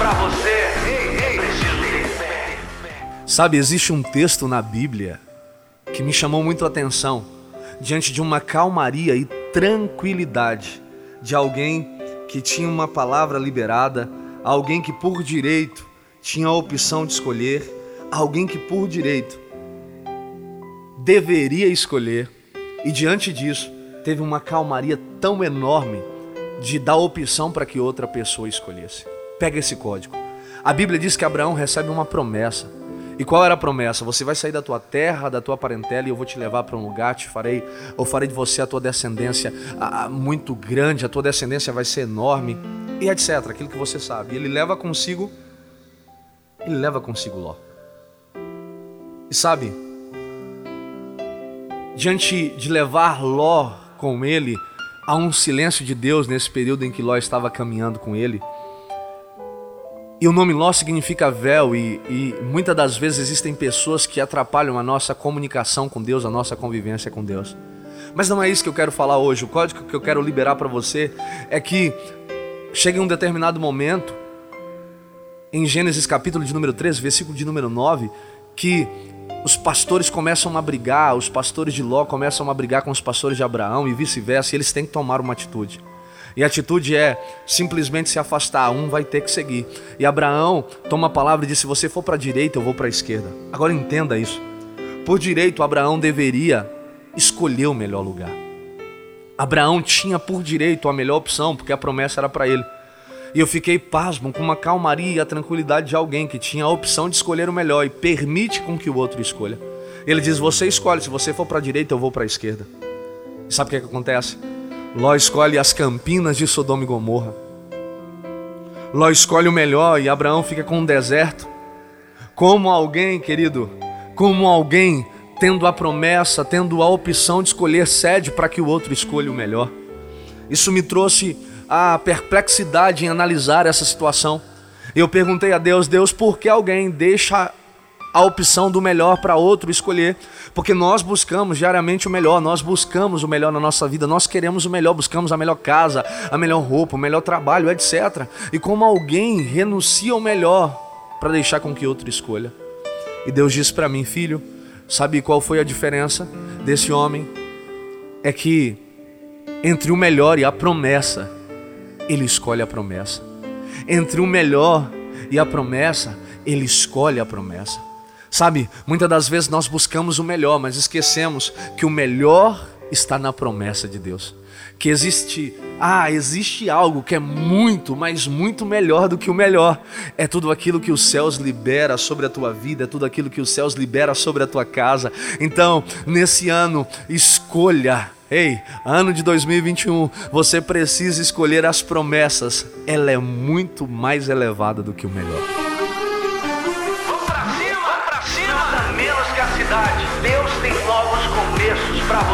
Pra você, preciso ter fé. Sabe, existe um texto na Bíblia que me chamou muito a atenção diante de uma calmaria e tranquilidade de alguém que tinha uma palavra liberada, alguém que por direito tinha a opção de escolher, alguém que por direito deveria escolher, e diante disso teve uma calmaria tão enorme de dar opção para que outra pessoa escolhesse. Pega esse código. A Bíblia diz que Abraão recebe uma promessa. E qual era a promessa? Você vai sair da tua terra, da tua parentela, e eu vou te levar para um lugar, te farei, eu farei de você a tua descendência muito grande, a tua descendência vai ser enorme, e etc. Aquilo que você sabe. Ele leva consigo, ele leva consigo Ló. E sabe, diante de levar Ló com ele, há um silêncio de Deus nesse período em que Ló estava caminhando com ele. E o nome Ló significa véu, e, e, muitas das vezes existem pessoas que atrapalham a nossa comunicação com Deus, a nossa convivência com Deus. Mas não é isso que eu quero falar hoje. O código que eu quero liberar para você é que chega em um determinado momento, em Gênesis capítulo de número 13, versículo de número 9, que os pastores começam a brigar, os pastores de Ló começam a brigar com os pastores de Abraão e vice-versa, e eles têm que tomar uma atitude. E a atitude é simplesmente se afastar, um vai ter que seguir. E Abraão toma a palavra e diz: se você for para a direita, eu vou para a esquerda. Agora entenda isso. Por direito, Abraão deveria escolher o melhor lugar. Abraão tinha por direito a melhor opção, porque a promessa era para ele. E eu fiquei pasmo com uma calmaria e a tranquilidade de alguém que tinha a opção de escolher o melhor e permite com que o outro escolha. Ele diz: Você escolhe, se você for para a direita, eu vou para a esquerda. E sabe o que, é que acontece? Ló escolhe as campinas de Sodoma e Gomorra. Ló escolhe o melhor e Abraão fica com um deserto. Como alguém, querido, como alguém tendo a promessa, tendo a opção de escolher sede para que o outro escolha o melhor. Isso me trouxe a perplexidade em analisar essa situação. Eu perguntei a Deus, Deus, por que alguém deixa a opção do melhor para outro escolher, porque nós buscamos diariamente o melhor, nós buscamos o melhor na nossa vida, nós queremos o melhor, buscamos a melhor casa, a melhor roupa, o melhor trabalho, etc. E como alguém renuncia ao melhor para deixar com que outro escolha. E Deus disse para mim, filho, sabe qual foi a diferença desse homem? É que entre o melhor e a promessa, ele escolhe a promessa. Entre o melhor e a promessa, ele escolhe a promessa. Sabe, muitas das vezes nós buscamos o melhor, mas esquecemos que o melhor está na promessa de Deus. Que existe, ah, existe algo que é muito, mas muito melhor do que o melhor. É tudo aquilo que os céus libera sobre a tua vida, é tudo aquilo que os céus libera sobre a tua casa. Então, nesse ano, escolha Ei, ano de 2021, você precisa escolher as promessas. Ela é muito mais elevada do que o melhor. Cidade. Deus tem novos começos você.